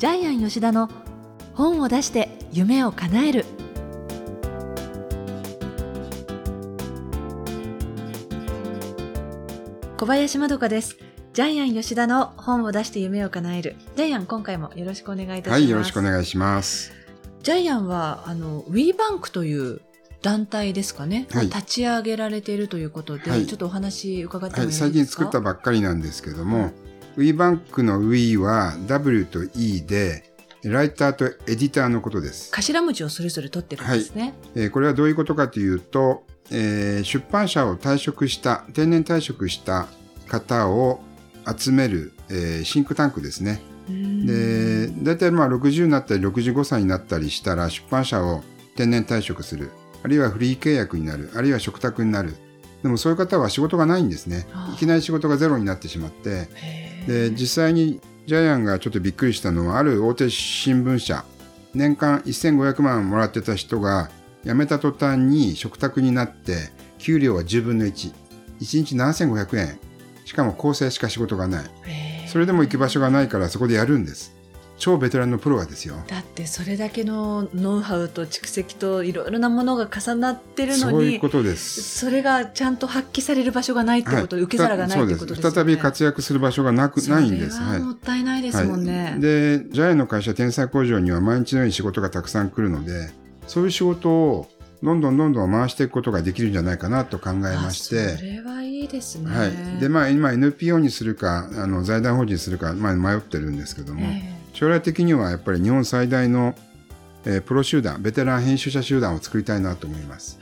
ジャイアン吉田の本を出して夢を叶える。小林まどかです。ジャイアン吉田の本を出して夢を叶える。ジャイアン今回もよろしくお願いいたします。はい、よろしくお願いします。ジャイアンはあのウィーバンクという団体ですかね、はい。立ち上げられているということで、はい。ちょっとお話伺ってもはいい、いですか、最近作ったばっかりなんですけども、ウィーバンクのウィーは W と E で、ライターとエディターのことです。頭文字をそれぞれ取ってるんですね、えーこれはどういうことかというと、えー出版社を退職した、定年退職した方を集める、えーシンクタンクですね。うんで、大体まあ60になったり65歳になったりしたら出版社を定年退職する。あるいはフリー契約になる。あるいは嘱託になる。でもそういう方は仕事がないんですねいきなり仕事がゼロになってしまって。で、実際にジャイアンがちょっとびっくりしたのは、ある大手新聞社、年間1500万もらってた人が辞めた途端に嘱託になって、給料は10分の1。1日7500円。しかも構成しか仕事がない。それでも行き場所がないからそこでやるんです。超ベテランのプロはですよ。だってそれだけのノウハウと蓄積といろいろなものが重なってるのにそういうことです。それがちゃんと発揮される場所がないってこと、はい受け皿がないってことですよね。再び活躍する場所がなく、ないんです。それはもったいないですもんね。はい、で、ジャイの会社天才工場には毎日のように仕事がたくさん来るので、そういう仕事をどんどんどんどん回していくことができるんじゃないかなと考えましあそて、れはいいですね。はい。で、まあ今 NPO にするか、あの財団法人にするか、まあ迷ってるんですけども、え将来的にはやっぱり日本最大の、えープロ集団、ベテラン編集者集団を作りたいなと思います。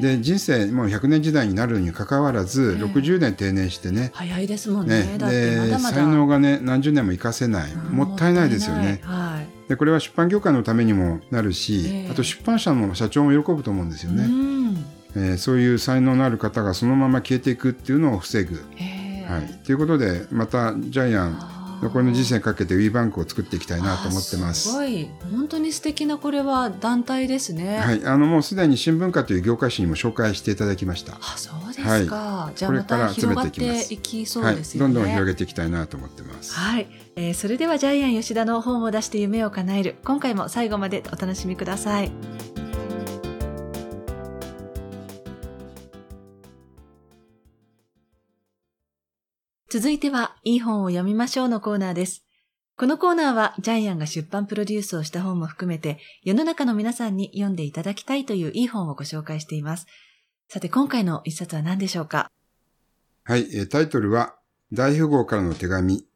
で、人生もう100年時代になるにかかわらず、ええ60年定年してね、早いですもんね。ね、で。才能がね何十年も活かせないうんもったいないですよね。はい。でこれは出版業界のためにもなるし、ええあと出版社の社長も喜ぶと思うんですようね、ん。えーそういう才能のある方がそのまま消えていくっていうのを防ぐ。はい、ということでまたジャイアン残りの人生かけてウィーバンクを作っていきたいなと思ってます。あすごい本当に素敵なこれは団体ですね。はい、あのもうすでに新聞化という業界誌にも紹介していただきました。あそうですか。じゃあまこれからた広がっていきそうはい、ですよね。どんどん広げていきたいなと思ってます。はい、えーそれではジャイアン吉田の本を出して夢を叶える今回も最後までお楽しみください続いてはいい本を読みましょうのコーナーですこのコーナーはジャイアンが出版プロデュースをした本も含めて世の中の皆さんに読んでいただきたいといういい本をご紹介していますさて今回の一冊は何でしょうか？はい、えータイトルは、大富豪からの手紙。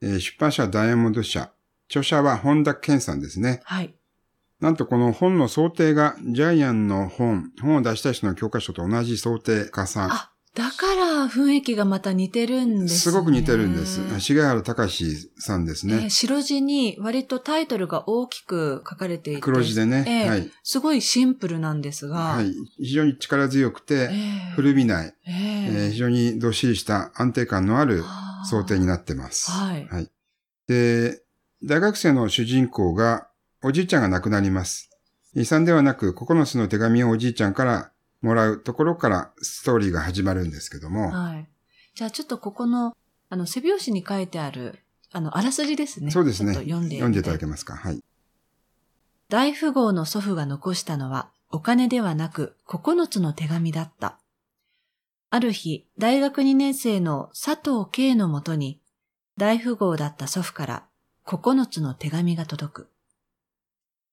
えー出版社はダイヤモンド社。著者は本田健さんですね。はいなんとこの本の想定が、ジャイアンの本、本を出した人の教科書と同じ想定加算。あだから雰囲気がまた似てるんですね。すごく似てるんです。重原隆さんですえーね。白地に割とタイトルが大きく書かれていて。黒字でね。ええはい。すごいシンプルなんですが。はい。非常に力強くえて、え古びない、えええー非常にどっしりした安定感のある想定になってます。はいはい。で、大学生の主人公が、おじいちゃんが亡くなります。遺産ではなく、9つの手紙をおじいちゃんからもらうところからストーリーが始まるんですけども、はい。じゃあちょっとここの、あの、背表紙に書いてある、あの、あらすじですね。そうですね。読んで。読んでいただけますか？はい。大富豪の祖父が残したのはお金ではなく9つの手紙だった。ある日、大学2年生の佐藤慶のもとに大富豪だった祖父から9つの手紙が届く。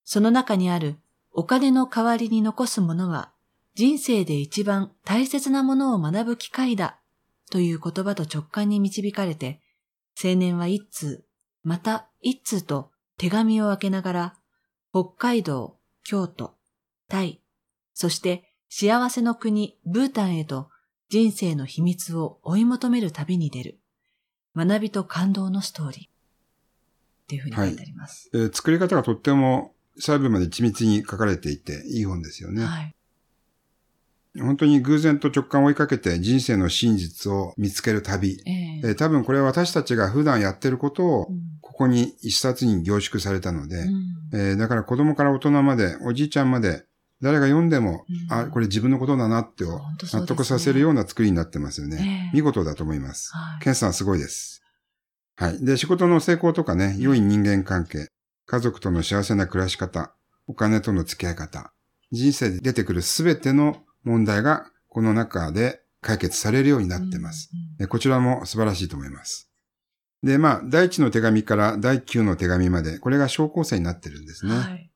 その中にあるお金の代わりに残すものは人生で一番大切なものを学ぶ機会だという言葉と直感に導かれて、青年は一通、また一通と手紙を開けながら北海道、京都、タイ、そして幸せの国、ブータンへと人生の秘密を追い求める旅に出る。学びと感動のストーリー。っていうふうに書いてあります。えー作り方がとっても細部まで緻密に書かれていて、いい本ですよね。はい。本当に偶然と直感を追いかけて人生の真実を見つける旅。えええー多分これは私たちが普段やってることをうんここに一冊に凝縮されたので、うんえーだから子供から大人まで、おじいちゃんまで、誰が読んでも、うんあ、これ自分のことだなって本当そうですね納得させるような作りになってますよね。ええ見事だと思います。はいケンさんすごいです。はい。で、仕事の成功とかね、良い人間関係、家族との幸せな暮らし方、お金との付き合い方、人生で出てくるすべての問題がこの中で解決されるようになってます。えこちらも素晴らしいと思います。で、まあ、第一の手紙から第九の手紙まで、これが小構成になってるんですね。はい。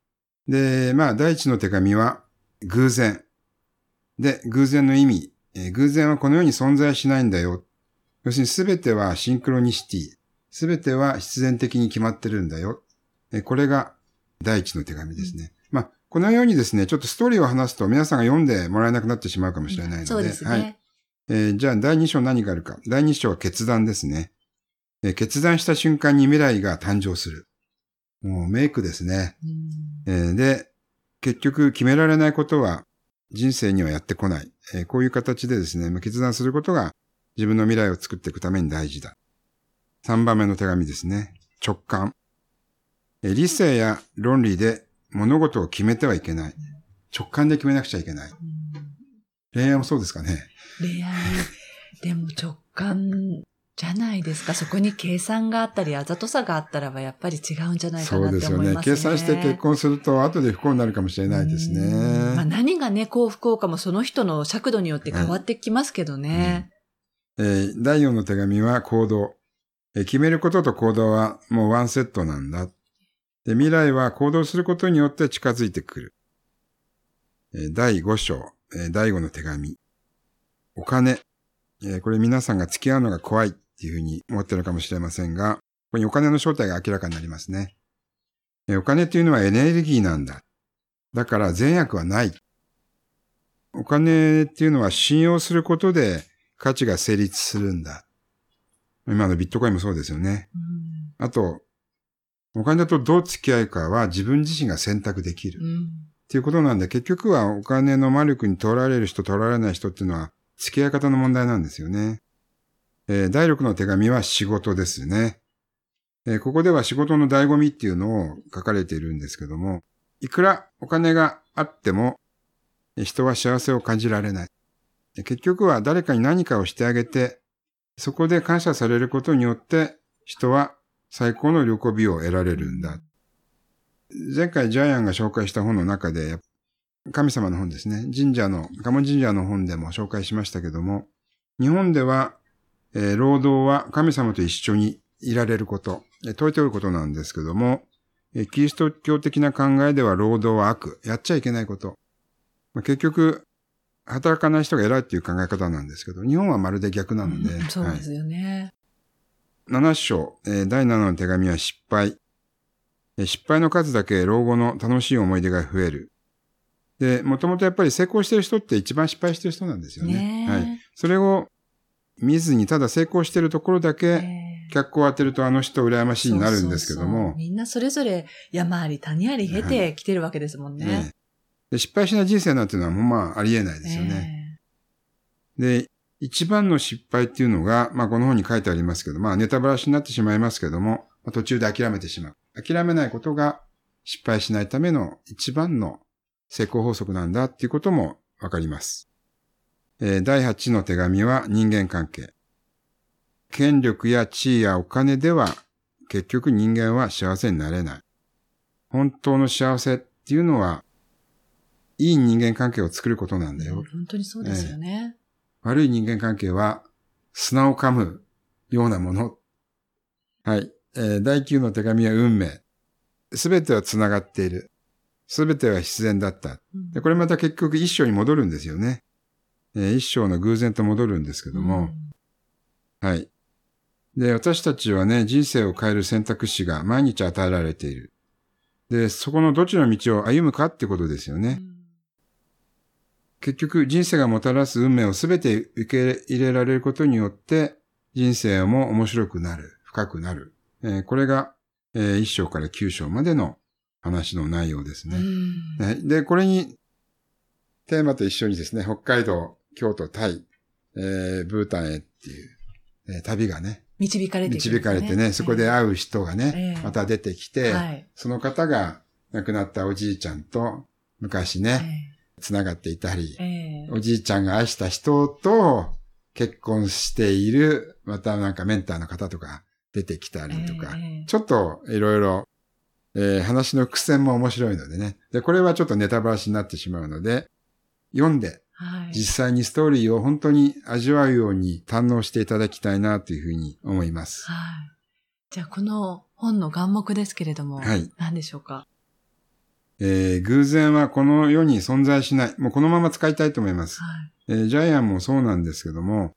で、まあ、第一の手紙は偶然。で、偶然の意味。えー偶然はこの世に存在しないんだよ。要するに全てはシンクロニシティ。全ては必然的に決まってるんだよ。えーこれが第一の手紙ですね。まあ、このようにですね、ちょっとストーリーを話すと皆さんが読んでもらえなくなってしまうかもしれないので。そうですね。はい。えーじゃあ第二章何があるか。第二章は決断ですね。えー決断した瞬間に未来が誕生する。もうメイクですね。うんえーで、結局決められないことは人生にはやってこない。えーこういう形でですね、まあ決断することが自分の未来を作っていくために大事だ。3番目の手紙ですね。直感。えー理性や論理で物事を決めてはいけない。直感で決めなくちゃいけない。うん恋愛もそうですかね。恋愛、でも直感じゃないですか。そこに計算があったり、あざとさがあったらば、やっぱり違うんじゃないかそなってうですよね。思いますね。計算して結婚すると後で不幸になるかもしれないですうんまあ、ね。何がね、幸不幸かもその人の尺度によって変わってきますけどね。えー第4の手紙は行動。えー決めることと行動はもうワンセットなんだ。で未来は行動することによって近づいてくる。えー第5章、えー第5の手紙。お金。えーこれ皆さんが付き合うのが怖いっていうふうに思ってるかもしれませんが、ここにお金の正体が明らかになりますね。えーお金というのはエネルギーなんだ。だから善悪はない。お金っていうのは信用することで価値が成立するんだ。今のビットコインもそうですよね。うんあと、お金とどう付き合うかは自分自身が選択できる。うんっていうことなんで、結局はお金の魔力に取られる人、取られない人っていうのは付き合い方の問題なんですよね。えー第6の手紙は仕事ですね。えーここでは仕事の醍醐味っていうのを書かれているんですけども、いくらお金があっても、えー人は幸せを感じられない。で結局は誰かに何かをしてあげて、そこで感謝されることによって、人は最高の喜びを得られるんだ。前回ジャイアンが紹介した本の中で、神様の本ですね。神社の、鴨神社の本でも紹介しましたけども、日本では、えー労働は神様と一緒にいられること、えいておることなんですけども、えーキリスト教的な考えでは労働は悪、やっちゃいけないこと。まあ結局、働かない人が偉いっていう考え方なんですけど、日本はまるで逆なので、うんそうはいですよね。7章、えー第7の手紙は失敗。えー失敗の数だけ老後の楽しい思い出が増える。で、もともとやっぱり成功してる人って一番失敗してる人なんですよね。ねえはい。それを見ずにただ成功してるところだけえー脚光を当てるとあの人羨ましいになるんですけどそうそうそうも、みんなそれぞれ山あり谷あり経てきてるわけですもんね。ねで失敗しない人生なんていうのはもうまあありえないですよね。で、一番の失敗っていうのが、まあこの本に書いてありますけど、まあネタバラシになってしまいますけども、まあ途中で諦めてしまう。諦めないことが失敗しないための一番の成功法則なんだっていうこともわかります。えー第8の手紙は人間関係。権力や地位やお金では結局人間は幸せになれない。本当の幸せっていうのは、いい人間関係を作ることなんだよ。本当にそうですよね。悪い人間関係は砂を噛むようなもの。はい。えー第9の手紙は運命。すべては繋がっている。すべては必然だった。うんで、これまた結局一章に戻るんですよね。えー一章の偶然と戻るんですけども、はい。で、私たちはね、人生を変える選択肢が毎日与えられている。で、そこのどっちの道を歩むかってことですよね。うん結局人生がもたらす運命をすべて受け入れられることによって人生も面白くなる、深くなる。えーこれが、えー1章から9章までの話の内容ですね。で、これにテーマと一緒にですね、北海道、京都、タイ、えーブータンへっていう、えー旅がね、導かれていくんです導かれてね、そこで会う人がね、ええまた出てきて、はい。その方が亡くなったおじいちゃんと昔ね、繋がっていたり、ええええおじいちゃんが愛した人と結婚している、またなんかメンターの方とか出てきたりとか、ええちょっといろいろ、えー話の苦戦も面白いのでね。で、これはちょっとネタバラシになってしまうので、読んではい。実際にストーリーを本当に味わうように堪能していただきたいなというふうに思います。はい。じゃあ、この本の眼目ですけれども、はい何でしょうか？えー偶然はこの世に存在しない。もうこのまま使いたいと思います。はい。えージャイアンもそうなんですけども、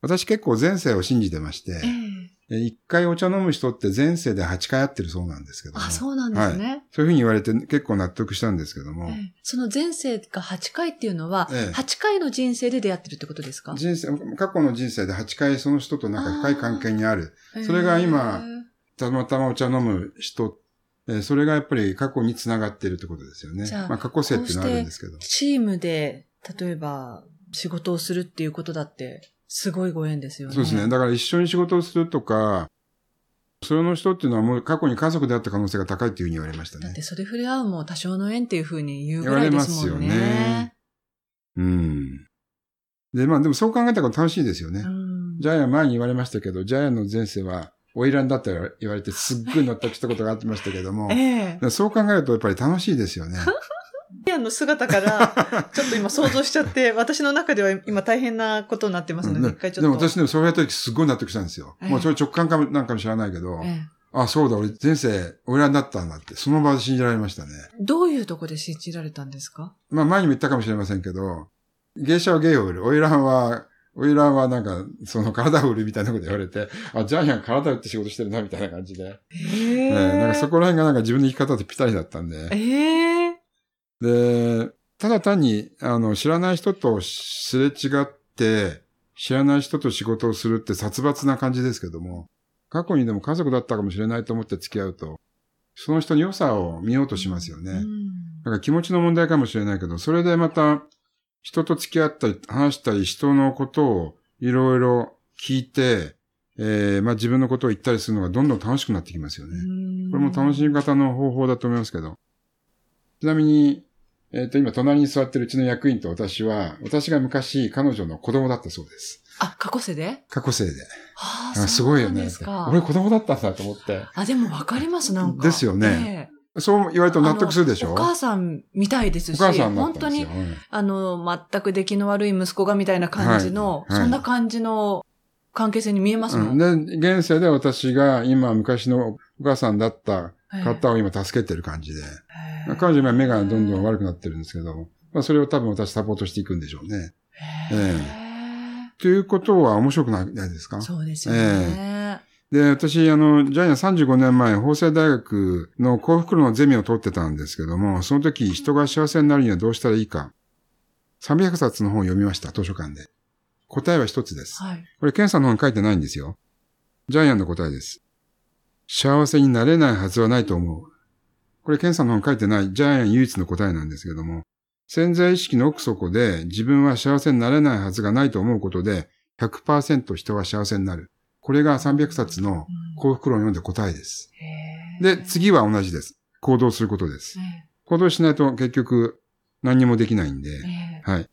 私結構前世を信じてまして、えええー一回お茶飲む人って前世で8回会ってるそうなんですけども。あ、そうなんですね。はい。そういうふうに言われて結構納得したんですけども、ええその前世が8回っていうのは、ええ8回の人生で出会ってるってことですか？人生、過去の人生で8回その人となんか深い関係にある。それが今たまたまお茶飲む人、えーそれがやっぱり過去につながっているってことですよね。まあ過去世っていうのはあるんですけど。チームで、例えば、仕事をするっていうことだって、すごいご縁ですよね。そうですね。だから一緒に仕事をするとか、その人っていうのはもう過去に家族であった可能性が高いっていうふうに言われましたねだって。それ触れ合うも多少の縁っていうふうに言うぐ言わらいでれますすよもんね。ね。うん。で、まあでもそう考えたら楽しいですよね。うんジャイアン前に言われましたけど、ジャイアンの前世は、花魁だったら言われてすっごい納得したことがあってましたけども、ええそう考えるとやっぱり楽しいですよね。イアンの姿から、ちょっと今想像しちゃって、私の中では今大変なことになってますので、うん一回ちょっと。でも私でもそうやった時すっごい納得したんですよ。ええもうそれ直感かもなんかも知らないけど、えあ、そうだ、俺前世花魁だったんだって、その場で信じられましたね。えどういうとこで信じられたんですか？まあ前にも言ったかもしれませんけど、芸者は芸を売る。花魁は、花魁はなんか、その体を売るみたいなこと言われて、あ、ジャイアン体売って仕事してるな、みたいな感じで。ええええなんかそこら辺がなんか自分の生き方とぴったりだったんで。ええで、ただ単に、あの、知らない人とすれ違って、知らない人と仕事をするって殺伐な感じですけども、過去にでも家族だったかもしれないと思って付き合うと、その人の良さを見ようとしますよね。うんだから気持ちの問題かもしれないけど、それでまた人と付き合ったり話したり人のことをいろいろ聞いて、えーまあ自分のことを言ったりするのがどんどん楽しくなってきますよね。これも楽しみ方の方法だと思いますけど。ちなみに、えっ、と、今隣に座ってるうちの役員と私は、私が昔彼女の子供だったそうです。あ、過去世で？過去生で。ああすごいよね。俺子供だったんだと思って。あ、でもわかります、なんか。ですよねええそう言われると納得するでしょ？お母さんみたいですし、お母さんだっ本当にうん。あの、全く出来の悪い息子がみたいな感じの、はい。はい。そんな感じの関係性に見えますも。うん。ん、で、現世で私が今昔のお母さんだったええ。方を今助けてる感じで。彼女今目がどんどん悪くなってるんですけど、まあそれを多分私サポートしていくんでしょうね。へえ。ということは面白くないですか？そうですよね。で、私、あの、ジャイアン35年前、法政大学の幸福論のゼミを取ってたんですけども、その時人が幸せになるにはどうしたらいいか。300冊の本を読みました、図書館で。答えは一つです。はい。これ、ケンさんの本に書いてないんですよ。ジャイアンの答えです。幸せになれないはずはないと思う。これ、ケンさんの本に書いてないジャイアン唯一の答えなんですけども、潜在意識の奥底で自分は幸せになれないはずがないと思うことで、100%人は幸せになる。これが300冊の幸福論を読んで答えです。で、次は同じです。行動することです。え行動しないと結局何にもできないんで。はい。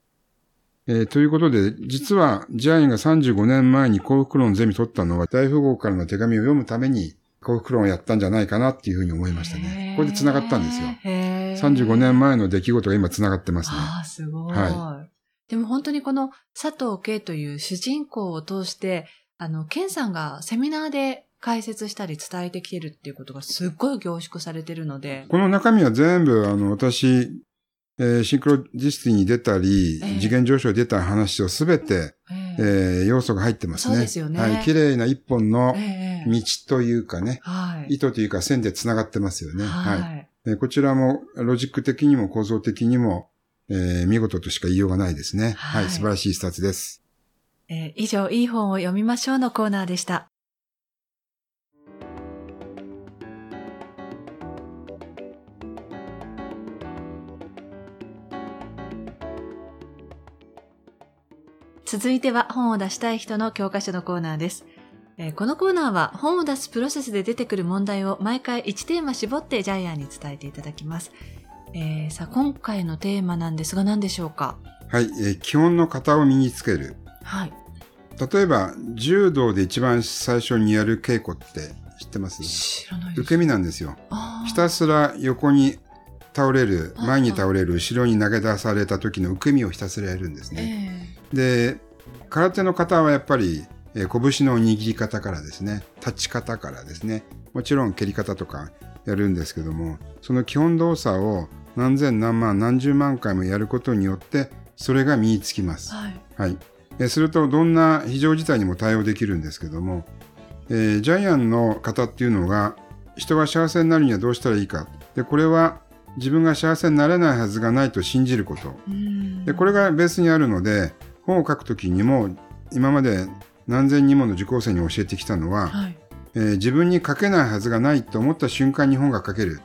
えーということで、実は、ジャイアンが35年前に幸福論ゼミ取ったのは、大富豪からの手紙を読むために幸福論をやったんじゃないかなっていうふうに思いましたね。これで繋がったんですよ。へえ35年前の出来事が今繋がってますね。ああ、すごい。はでも本当にこの佐藤圭という主人公を通して、あの、健さんがセミナーで解説したり伝えてきてるっていうことがすっごい凝縮されてるので。この中身は全部、あの、私、えーシンクロニシティに出たり、ええ次元上昇に出た話をすべて、ええー要素が入ってますね。そうですよねはい。綺麗な一本のええ道というかね、はい。糸というか線で繋がってますよね。はい。はい。えーこちらもロジック的にも構造的にも、えー見事としか言いようがないですね。はいはい。素晴らしい一冊です。えー以上、いい本を読みましょうのコーナーでした。続いては本を出したい人の教科書のコーナーです。えーこのコーナーは本を出すプロセスで出てくる問題を毎回1テーマ絞ってジャイアンに伝えていただきます。えーさあ、今回のテーマなんですが何でしょうか？はい。えー基本の型を身につける。はい。例えば、柔道で一番最初にやる稽古って知ってます？知らないです。受け身なんですよ。ひたすら横に倒れる、あ前に倒れる、後ろに投げ出された時の受け身をひたすらやるんですね。えで、空手の方はやっぱり、えー拳の握り方からですね、立ち方からですね、もちろん蹴り方とかやるんですけども、その基本動作を何千何万何十万回もやることによって、それが身につきます。はい。はい。えすると、どんな非常事態にも対応できるんですけども、えージャイアンの方っていうのが、人が幸せになるにはどうしたらいいか。で、これは自分が幸せになれないはずがないと信じること。うんで、これがベースにあるので、本を書くときにも、今まで何千人もの受講生に教えてきたのは、はい。えー自分に書けないはずがないと思った瞬間に本が書ける。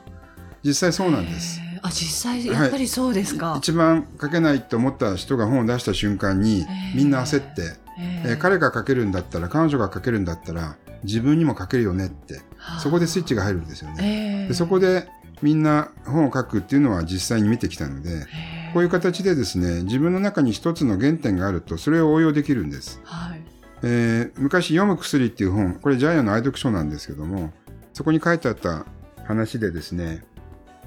実際そうなんです。あ、実際、やっぱりそうですか。一番書けないと思った人が本を出した瞬間にみんな焦って、ええー彼が書けるんだったら彼女が書けるんだったら自分にも書けるよねってそこでスイッチが入るんですよね。えでそこでみんな本を書くっていうのは実際に見てきたのでこういう形でですね自分の中に一つの原点があるとそれを応用できるんです。はい。えー昔「読む薬」っていう本これジャイアンの愛読書なんですけどもそこに書いてあった話でですね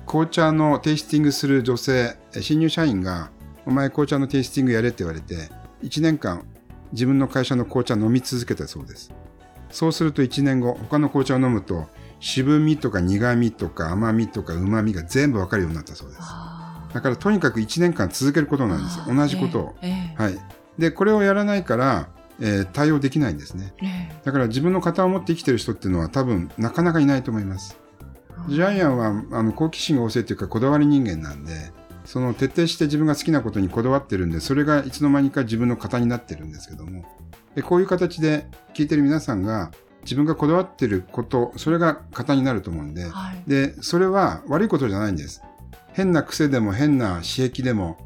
紅茶のテイスティングする女性え新入社員が「お前紅茶のテイスティングやれ」って言われて1年間自分の会社の紅茶飲み続けたそうです。そうすると1年後他の紅茶を飲むと渋みとか苦みとか甘みとか旨みが全部わかるようになったそうです。だからとにかく1年間続けることなんです。同じことを、ええ。えはい。でこれをやらないから、えー対応できないんですね。ええ。だから自分の型を持って生きてる人っていうのは多分なかなかいないと思います。ジャイアンはあの好奇心が旺盛というかこだわり人間なんで、その徹底して自分が好きなことにこだわってるんで、それがいつの間にか自分の型になってるんですけども、でこういう形で聞いてる皆さんが自分がこだわってること、それが型になると思うんで、はい。で、それは悪いことじゃないんです。変な癖でも変な刺激でも、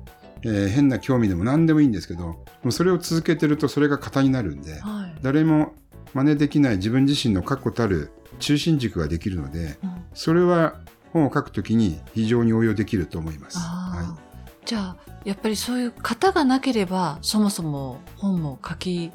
えー変な興味でも何でもいいんですけど、もうそれを続けてるとそれが型になるんで、はい。誰も真似できない自分自身の確固たる中心軸ができるので、うん。それは本を書くときに非常に応用できると思います。はじゃあやっぱりそういう型がなければそもそも本も書き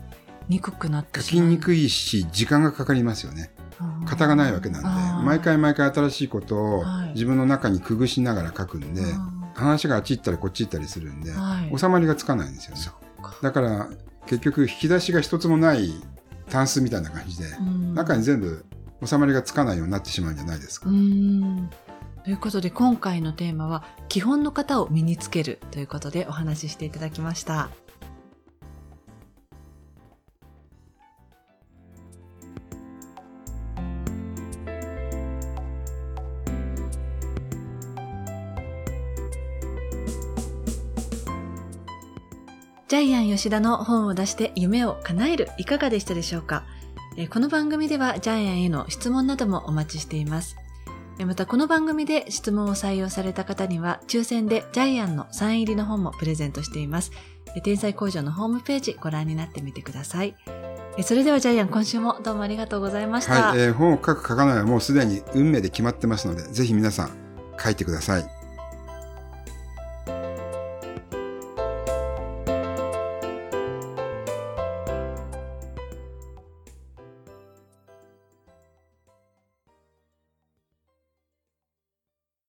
にくくなってい、書しまう。きにくいし、時間がかかりますよね。うん型がないわけなんで、毎回毎回新しいことをはい。自分の中にくぐしながら書くんで、うん話があっち行ったりこっち行ったりするんで、はい。収まりがつかないんですよね。だから結局引き出しが一つもないタンスみたいな感じで、うん。中に全部収まりがつかないようになってしまうんじゃないですか。ということで今回のテーマは基本の型を身につけるということでお話ししていただきました。ジャイアン吉田の本を出して夢を叶えるいかがでしたでしょうか？この番組ではジャイアンへの質問などもお待ちしています。またこの番組で質問を採用された方には抽選でジャイアンのサイン入りの本もプレゼントしています。天才工場のホームページご覧になってみてください。それではジャイアン今週もどうもありがとうございました。はい、えー本を書く書かないはもうすでに運命で決まってますので、ぜひ皆さん書いてください。